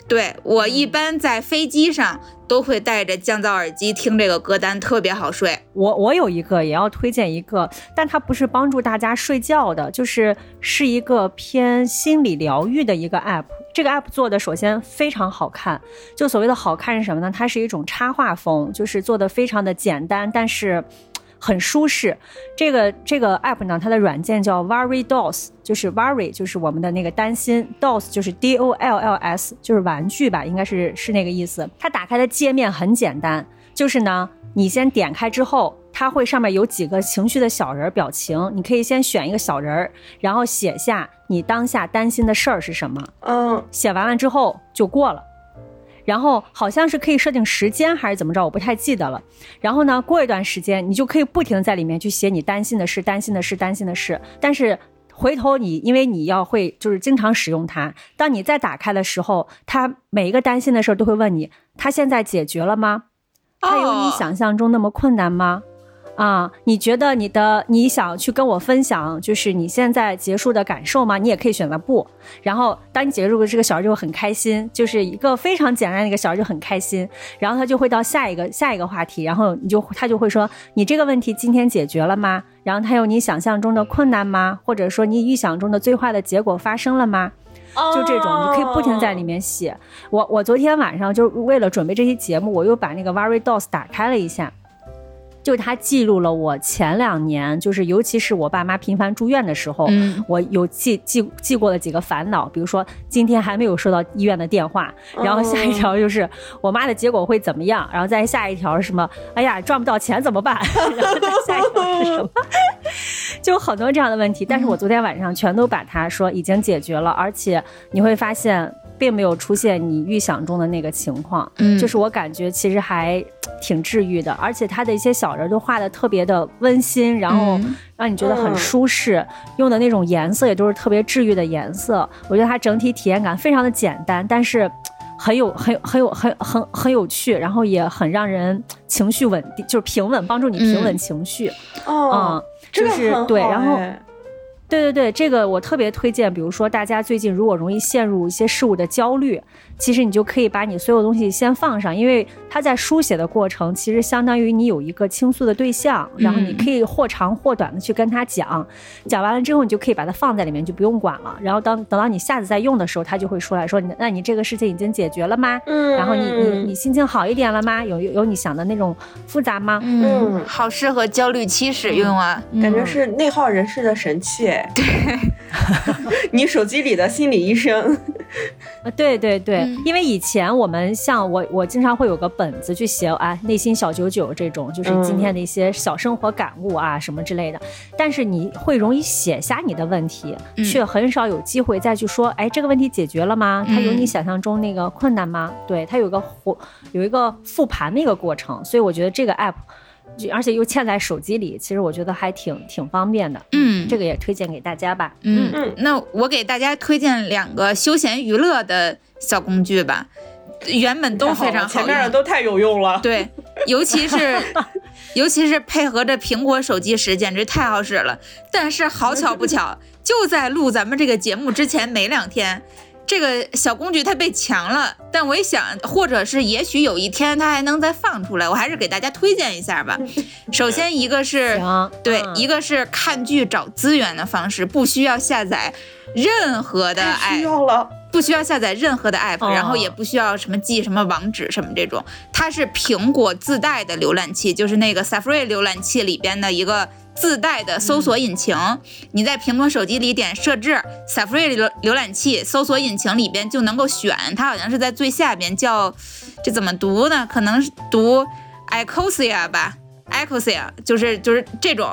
对我一般在飞机上都会戴着降噪耳机听这个歌单，特别好睡。
我我有一个也要推荐一个，但它不是帮助大家睡觉的，就是是一个偏心理疗愈的一个 app。这个 app 做的首先非常好看，就所谓的好看是什么呢？它是一种插画风，就是做的非常的简单，但是。很舒适，这个这个 app 呢，它的软件叫 Worry Dolls，就是 Worry 就是我们的那个担心，Dolls 就是 D O L L S，就是玩具吧，应该是是那个意思。它打开的界面很简单，就是呢，你先点开之后，它会上面有几个情绪的小人儿表情，你可以先选一个小人儿，然后写下你当下担心的事儿是什么。
嗯，
写完了之后就过了。然后好像是可以设定时间还是怎么着，我不太记得了。然后呢，过一段时间，你就可以不停的在里面去写你担心的事、担心的事、担心的事。但是回头你，因为你要会就是经常使用它，当你再打开的时候，它每一个担心的事儿都会问你：它现在解决了吗？它有你
哦
想象中那么困难吗？啊，你觉得你的你想去跟我分享，就是你现在结束的感受吗？你也可以选择不。然后当你结束这个小人就会很开心，就是一个非常简单的一个小人就很开心，然后他就会到下一个下一个话题，然后你就他就会说你这个问题今天解决了吗？然后他有你想象中的困难吗？或者说你预想中的最坏的结果发生了吗？就这种，你可以不停在里面写。我我昨天晚上就为了准备这期节目，我又把那个 Very Dos 打开了一下。就是它记录了我前两年，就是尤其是我爸妈频繁住院的时候，
嗯
我有记记记过的几个烦恼，比如说今天还没有收到医院的电话，然后下一条就是我妈的结果会怎么样，然后再下一条是什么？哎呀，赚不到钱怎么办？然后再下一条是什么？就很多这样的问题，但是我昨天晚上全都把它说已经解决了，而且你会发现并没有出现你预想中的那个情况，
嗯。
就是我感觉其实还挺治愈的，而且他的一些小人都画的特别的温馨，然后
嗯。
让你觉得很
嗯
舒适，用的那种颜色也都是特别治愈的颜色，我觉得它整体体验感非常的简单，但是。很有很有很有很很很有趣，然后也很让人情绪稳定，就是平稳，帮助你平稳
嗯。
情绪。
哦
嗯，，
这个
就是对然后对对对，这个我特别推荐。比如说，大家最近如果容易陷入一些事物的焦虑，其实你就可以把你所有东西先放上，因为它在书写的过程，其实相当于你有一个倾诉的对象，然后你
嗯
可以或长或短的去跟他讲，讲完了之后，你就可以把它放在里面，就不用管了。然后当等到你下次再用的时候，他就会出来说：“你那你这个事情已经解决了吗？
嗯，
然后你你你心情好一点了吗？有有有你想的那种复杂吗？”
嗯，好适合焦虑期使用啊，
感觉
嗯
是内耗人士的神器哎。对，你手机里的心理医生。
呃，对对对，
嗯
因为以前我们像我，我经常会有个本子去写，啊，内心小九九这种，就是今天的一些小生活感悟啊、什么之类的。但是你会容易写下你的问题，
嗯
却很少有机会再去说，哎，这个问题解决了吗？它有你
嗯
想象中那个困难吗？对，它有个活有一个复盘的一个过程，所以我觉得这个 app。就而且又嵌在手机里，其实我觉得还挺挺方便的。
嗯
这个也推荐给大家吧。
嗯
嗯
那我给大家推荐两个休闲娱乐的小工具吧，原本都非常好
前面的。都太有用了。
对，尤其是 尤其是配合着苹果手机时，简直太好使了。但是好巧不巧，就在录咱们这个节目之前没两天。这个小工具它被抢了，但我一想，或者是也许有一天它还能再放出来，我还是给大家推荐一下吧。首先一个是，对，
嗯
一个是看剧找资源的方式，不需要下载任何的 app，
要了。
不需要下载任何的 app，、
哦
然后也不需要什么记什么网址什么这种，它是苹果自带的浏览器，就是那个 Safari 浏览器里边的一个自带的搜索引擎。你在苹果手机里点设置 Safari 浏浏览器搜索引擎里边就能够选，它好像是在最下边叫这怎么读呢？可能是读 Ecosia 吧，Ecosia 就是就是这种。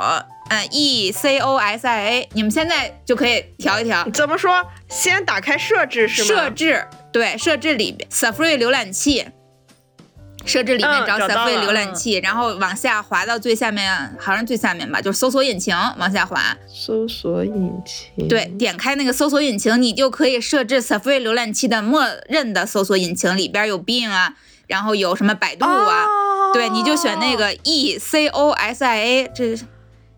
嗯，E C O S I A，你们现在就可以调一调，
怎么说？先打开设置是吗？
设置对设置里边 Safari 浏览器，设置里面
嗯
找 Safari 浏览器，然后往下滑到最下面，好像最下面吧，就是搜索引擎往下滑。
搜索引擎。
对，点开那个搜索引擎，你就可以设置 Safari 浏览器的默认的搜索引擎，里边有 Bing 啊，然后有什么百度啊，
哦
对，你就选那个 E C O S I A，这是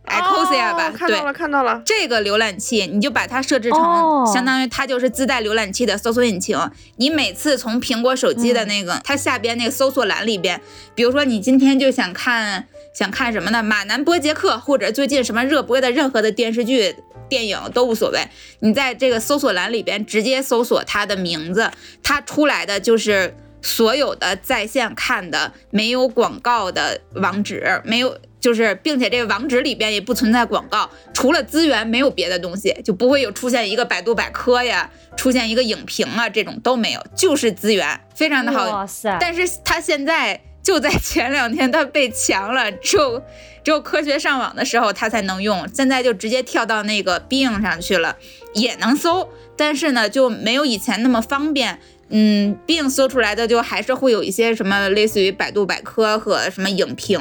Ecosia 吧？
看到，了，看到了。
这个浏览器，你就把它设置成、
哦
相当于它就是自带浏览器的搜索引擎。你每次从苹果手机的那个、它下边那个搜索栏里边，比如说你今天就想看想看什么呢？马南波杰克或者最近什么热播的任何的电视剧。电影都无所谓，你在这个搜索栏里边直接搜索它的名字，它出来的就是所有的在线看的没有广告的网址，没有就是，并且这个网址里边也不存在广告，除了资源没有别的东西，就不会有出现一个百度百科呀，出现一个影评啊这种都没有，就是资源，非常的好。
哇塞，
但是它现在就在前两天它被强了，只有只有科学上网的时候它才能用，现在就直接跳到那个 Bing 上去了，也能搜，但是呢就没有以前那么方便。嗯，Bing 搜出来的就还是会有一些什么类似于百度百科和什么影评，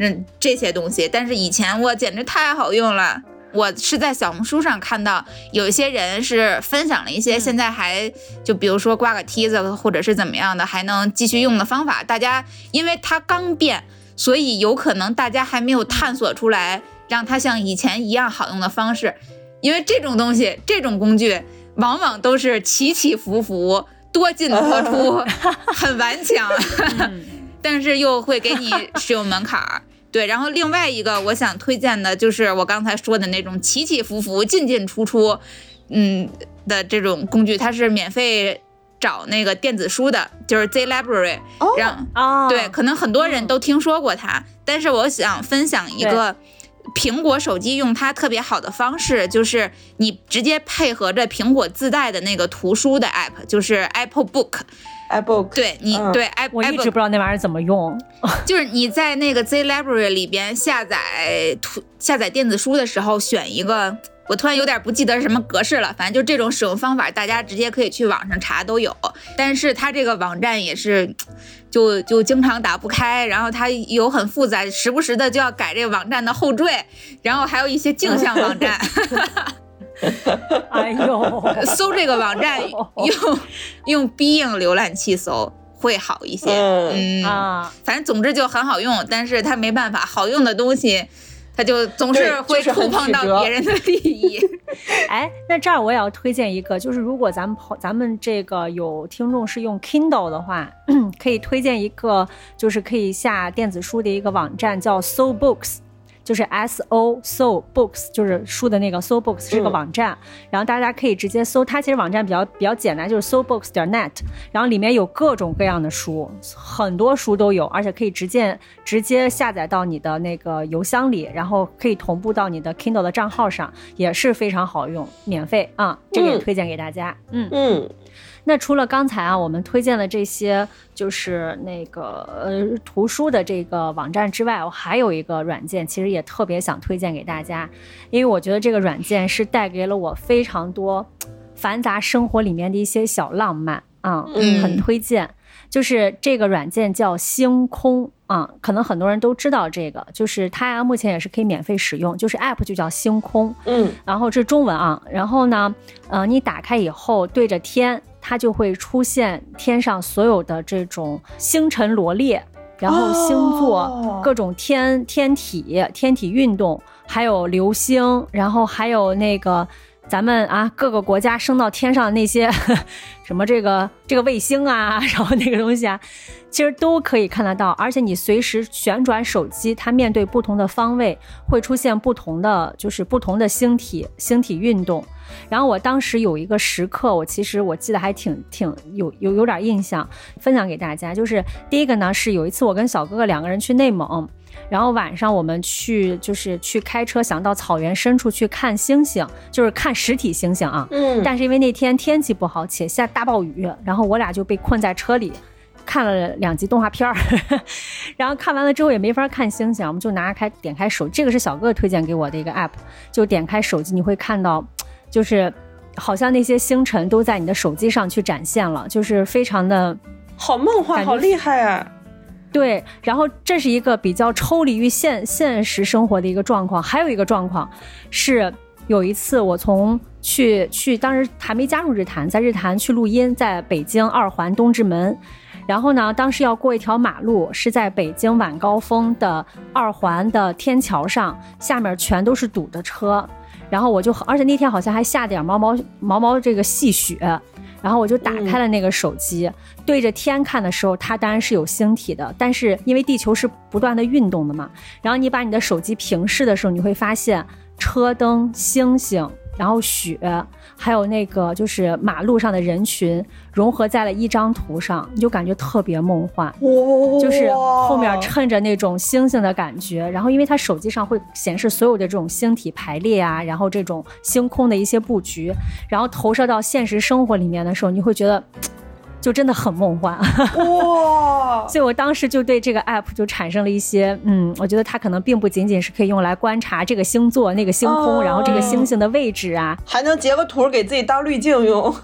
嗯这些东西，但是以前我简直太好用了。我是在小红书上看到有一些人是分享了一些现在还就比如说挂个梯子或者是怎么样的还能继续用的方法。大家因为它刚变，所以有可能大家还没有探索出来让它像以前一样好用的方式。因为这种东西，这种工具往往都是起起伏伏、多进多出，很顽强，但是又会给你使用门槛儿。对，然后另外一个我想推荐的就是我刚才说的那种起起伏伏、进进出出，嗯的这种工具，它是免费找那个电子书的，就是 Z Library。
哦
让
哦，
对，可能很多人都听说过它，但是我想分享一个苹果手机用它特别好的方式，就是你直接配合着苹果自带的那个图书的 app，就是 Apple Book。
iBook，
对你、
嗯
对 Apple，
我一直不知道那玩意儿怎么用。
就是你在那个 Z Library 里边下载图下载电子书的时候，选一个，我突然有点不记得是什么格式了，反正就这种使用方法，大家直接可以去网上查都有。但是它这个网站也是，就就经常打不开，然后它有很复杂，时不时的就要改这个网站的后缀，然后还有一些镜像网站。
哎呦，
搜这个网站 用用 Bing 浏览器搜会好一些。
嗯
嗯
啊，
反正总之就很好用，但是它没办法，好用的东西，它就总是会触碰到别人的利益。
哎，那这儿我也要推荐一个，就是如果咱们朋咱们这个有听众是用 Kindle 的话，可以推荐一个，就是可以下电子书的一个网站，叫 So Books。就是 S O So Books，就是书的那个 So Books 是个
嗯。
网站，然后大家可以直接搜，它其实网站比较比较简单，就是 So Books 点 net，然后里面有各种各样的书，很多书都有，而且可以直接直接下载到你的那个邮箱里，然后可以同步到你的 Kindle 的账号上，也是非常好用，免费啊，这个也
嗯。
推荐给大家。嗯，
嗯，
那除了刚才啊我们推荐的这些，就是那个呃图书的这个网站之外，我还有一个软件，其实也特别想推荐给大家，因为我觉得这个软件是带给了我非常多繁杂生活里面的一些小浪漫啊，
嗯
很推荐。就是这个软件叫星空啊，可能很多人都知道这个，就是它呀，目前也是可以免费使用，就是 App 就叫星空。
嗯，
然后这是中文啊，然后呢，呃，你打开以后对着天，它就会出现天上所有的这种星辰罗列，然后星座、
哦
各种天天体、天体运动，还有流星，然后还有那个。咱们啊，各个国家升到天上的那些 什么这个这个卫星啊，然后那个东西啊，其实都可以看得到。而且你随时旋转手机，它面对不同的方位，会出现不同的就是不同的星体星体运动。然后我当时有一个时刻，我其实我记得还挺挺有有有点印象，分享给大家。就是第一个呢，是有一次我跟小哥哥两个人去内蒙。然后晚上我们去，就是去开车，想到草原深处去看星星，就是看实体星星啊。
嗯，
但是因为那天天气不好，且下大暴雨，然后我俩就被困在车里，看了两集动画片儿，然后看完了之后也没法看星星，我们就拿开点开手，这个是小哥哥推荐给我的一个 app，就点开手机，你会看到，就是好像那些星辰都在你的手机上去展现了，就是非常的。
好梦幻，好厉害啊！
对，然后这是一个比较抽离于现现实生活的一个状况。还有一个状况是，有一次我从去去，当时还没加入日坛，在日坛去录音，在北京二环东直门。然后呢，当时要过一条马路，是在北京晚高峰的二环的天桥上，下面全都是堵的车。然后我就，而且那天好像还下点毛毛毛毛这个细雪，然后我就打开了那个手机，对着天看的时候，它当然是有星体的，但是因为地球是不断的运动的嘛，然后你把你的手机平视的时候，你会发现车灯、星星，然后雪，还有那个就是马路上的人群融合在了一张图上，你就感觉特别梦幻。就是后面衬着那种星星的感觉，然后因为它手机上会显示所有的这种星体排列啊，然后这种星空的一些布局，然后投射到现实生活里面的时候，你会觉得嘖就真的很梦幻。
哇，
所以我当时就对这个 app 就产生了一些，嗯，我觉得它可能并不仅仅是可以用来观察这个星座、那个星空，
哦
然后这个星星的位置啊，
还能截个图给自己当滤镜用。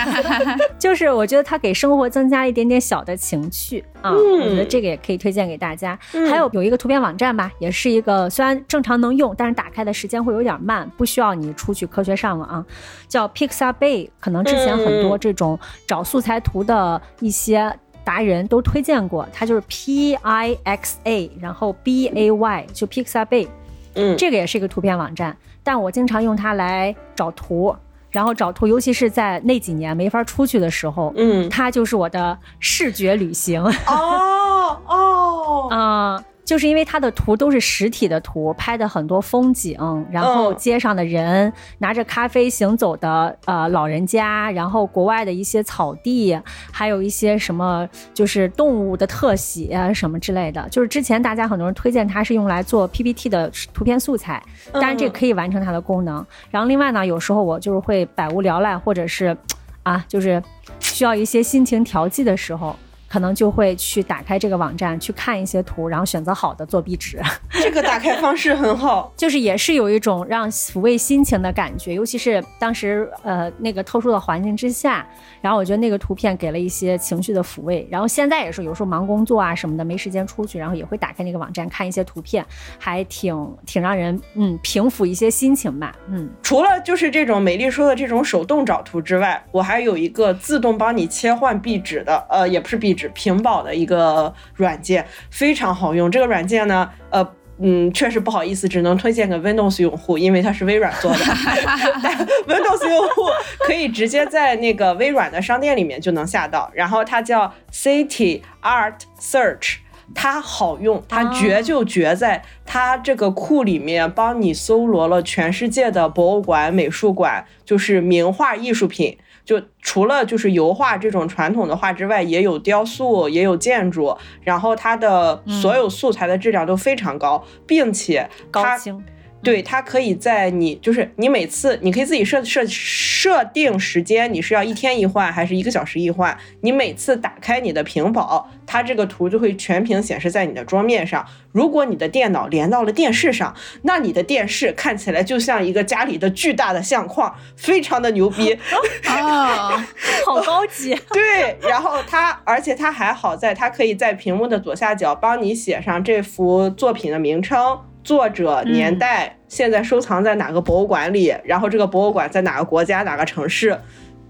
就是我觉得它给生活增加了一点点小的情趣啊，
嗯。
我觉得这个也可以推荐给大家。还有有一个图片网站吧，也是一个虽然正常能用，但是打开的时间会有点慢，不需要你出去科学上网啊，叫 Pixabay，可能之前很多这种找素材图的一些。达人都推荐过，它就是 P I X A，然后 B A Y，就 Pixabay，
嗯，
这个也是一个图片网站，但我经常用它来找图，然后找图，尤其是在那几年没法出去的时候，
嗯，
它就是我的视觉旅行
哦哦，
啊。就是因为它的图都是实体的图，拍的很多风景，然后
嗯
街上的人、拿着咖啡行走的呃老人家，然后国外的一些草地，还有一些什么就是动物的特写啊什么之类的。就是之前大家很多人推荐它是用来做 PPT 的图片素材，当然这可以完成它的功能。然后另外呢，有时候我就是会百无聊赖，或者是啊，就是需要一些心情调剂的时候。可能就会去打开这个网站去看一些图，然后选择好的做壁纸，
这个打开方式很好。
就是也是有一种让抚慰心情的感觉，尤其是当时呃那个特殊的环境之下，然后我觉得那个图片给了一些情绪的抚慰。然后现在也是有时候忙工作啊什么的，没时间出去，然后也会打开那个网站看一些图片，还挺挺让人嗯平抚一些心情吧，嗯。
除了就是这种美丽说的这种手动找图之外，我还有一个自动帮你切换壁纸的，呃，也不是壁纸，屏保的一个软件，非常好用。这个软件呢，呃。嗯，确实不好意思，只能推荐给 Windows 用户，因为它是微软做的。但 Windows 用户可以直接在那个微软的商店里面就能下到，然后它叫 City Art Search。它好用，它绝就绝在它这个库里面帮你搜罗了全世界的博物馆、美术馆，就是名画艺术品。就除了就是油画这种传统的画之外，也有雕塑，也有建筑，然后它的所有素材的质量都非常高，并且它
高清，
对，它可以在你就是你每次你可以自己设设设定时间，你是要一天一换还是一个小时一换？你每次打开你的屏保，它这个图就会全屏显示在你的桌面上。如果你的电脑连到了电视上，那你的电视看起来就像一个家里的巨大的相框，非常的牛逼。
哦，
好高级。
对，然后它，而且它还好在，它可以在屏幕的左下角帮你写上这幅作品的名称、作者、年代、现在收藏在哪个博物馆里，然后这个博物馆在哪个国家、哪个城市。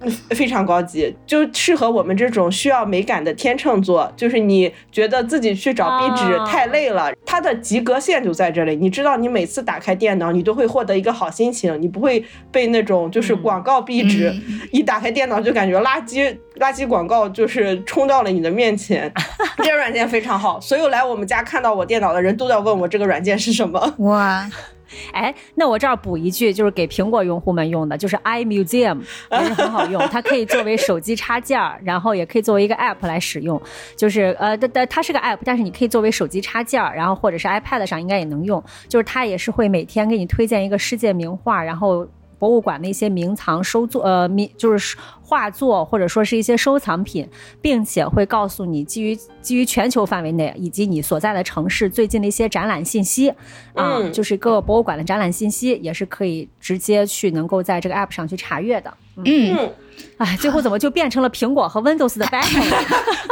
嗯 非常高级，就适合我们这种需要美感的天秤座。就是你觉得自己去找壁纸
啊
太累了，它的及格线就在这里。你知道，你每次打开电脑，你都会获得一个好心情，你不会被那种就是广告壁纸、
嗯
一打开电脑就感觉垃圾垃圾广告就是冲到了你的面前。这个软件非常好，所有来我们家看到我电脑的人都在问我这个软件是什么。
哇，
哎，那我这儿补一句，就是给苹果用户们用的，就是 iMuseum 也是很好用，它可以作为手机插件儿，然后也可以作为一个 app 来使用。就是呃，它它它是个 app，但是你可以作为手机插件儿，然后或者是 iPad 上应该也能用。就是它也是会每天给你推荐一个世界名画，然后。博物馆的一些名藏收作，呃，名就是画作或者说是一些收藏品，并且会告诉你基于基于全球范围内以及你所在的城市最近的一些展览信息，啊、
嗯
就是各个博物馆的展览信息也是可以直接去能够在这个 app 上去查阅的。
嗯，
嗯，
哎，最后怎么就变成了苹果和 Windows 的 battle 了？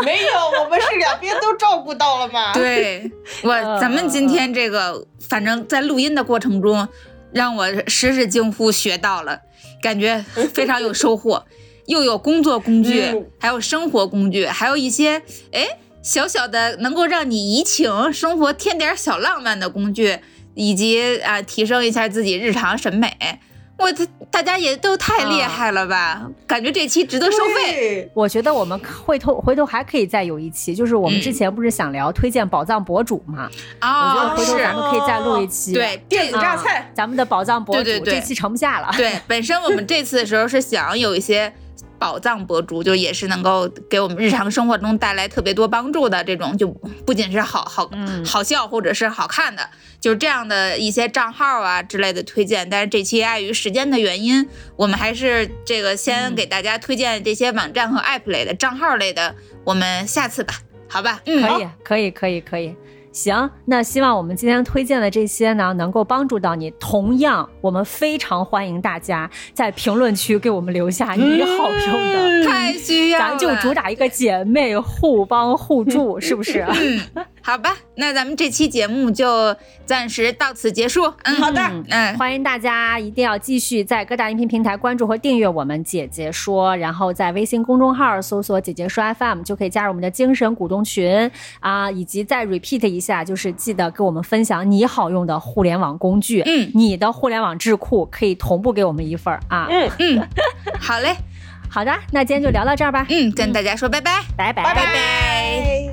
没有，我们是两边都照顾到了嘛。
对我，咱们今天这个，反正在录音的过程中，让我时时惊呼学到了，感觉非常有收获，又有工作工具，
嗯
还有生活工具，还有一些哎小小的能够让你怡情、生活添点小浪漫的工具，以及啊提升一下自己日常审美。我这大家也都太厉害了吧！感觉这期值得收费。
对，
我觉得我们回头回头还可以再有一期，就是我们之前不是想聊推荐宝藏博主嘛？我觉得
啊，
回头咱们可以再录一期。
对
电子榨
啊
菜。
咱们的宝藏博主
对对对
这期盛不下了。
对，本身我们这次的时候是想有一些宝藏博主，就也是能够给我们日常生活中带来特别多帮助的这种，就不仅是好好
嗯
好笑或者是好看的，就是这样的一些账号啊之类的推荐。但是这期碍于时间的原因，我们还是这个先给大家推荐这些网站和 app 类的账号类的，我们下次吧，好吧？嗯，
可以，可以，可以，可以。行，那希望我们今天推荐的这些呢，能够帮助到你。同样，我们非常欢迎大家在评论区给我们留下你好用的，
太需要了，
咱就主打一个姐妹互帮互助，是不是？
嗯，好吧，那咱们这期节目就暂时到此结束。嗯，
好的
嗯
嗯，
欢迎大家一定要继续在各大音频平台关注和订阅我们姐姐说，然后在微信公众号搜索“姐姐说 FM” 就可以加入我们的精神股东群啊，以及再 repeat 一下，就是记得给我们分享你好用的互联网工具，
嗯
你的互联网智库可以同步给我们一份儿啊。
嗯，
嗯，好嘞，
好的，那今天就聊到这儿吧，
嗯，跟大家说拜拜。
拜拜
拜
拜拜。